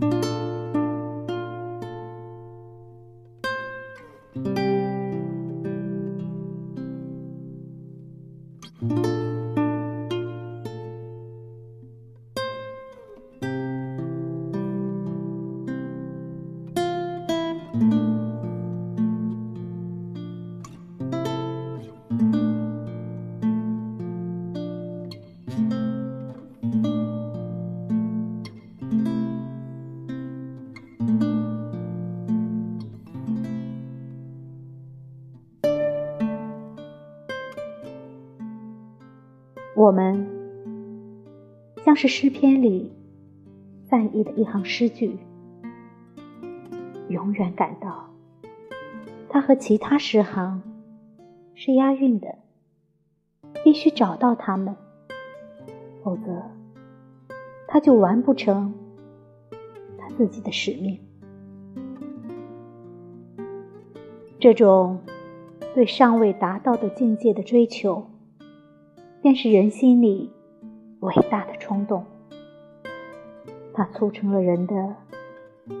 thank you. 我们像是诗篇里赞意的一行诗句，永远感到它和其他诗行是押韵的，必须找到它们，否则他就完不成他自己的使命。这种对尚未达到的境界的追求。便是人心里伟大的冲动，它促成了人的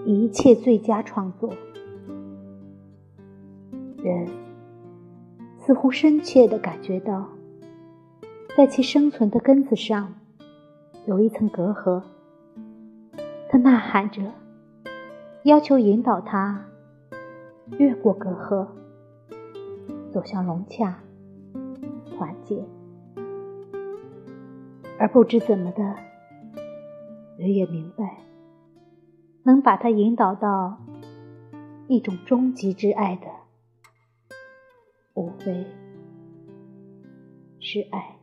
一切最佳创作。人似乎深切地感觉到，在其生存的根子上有一层隔阂，他呐喊着，要求引导他越过隔阂，走向融洽、而不知怎么的，我也明白，能把他引导到一种终极之爱的，无非是爱。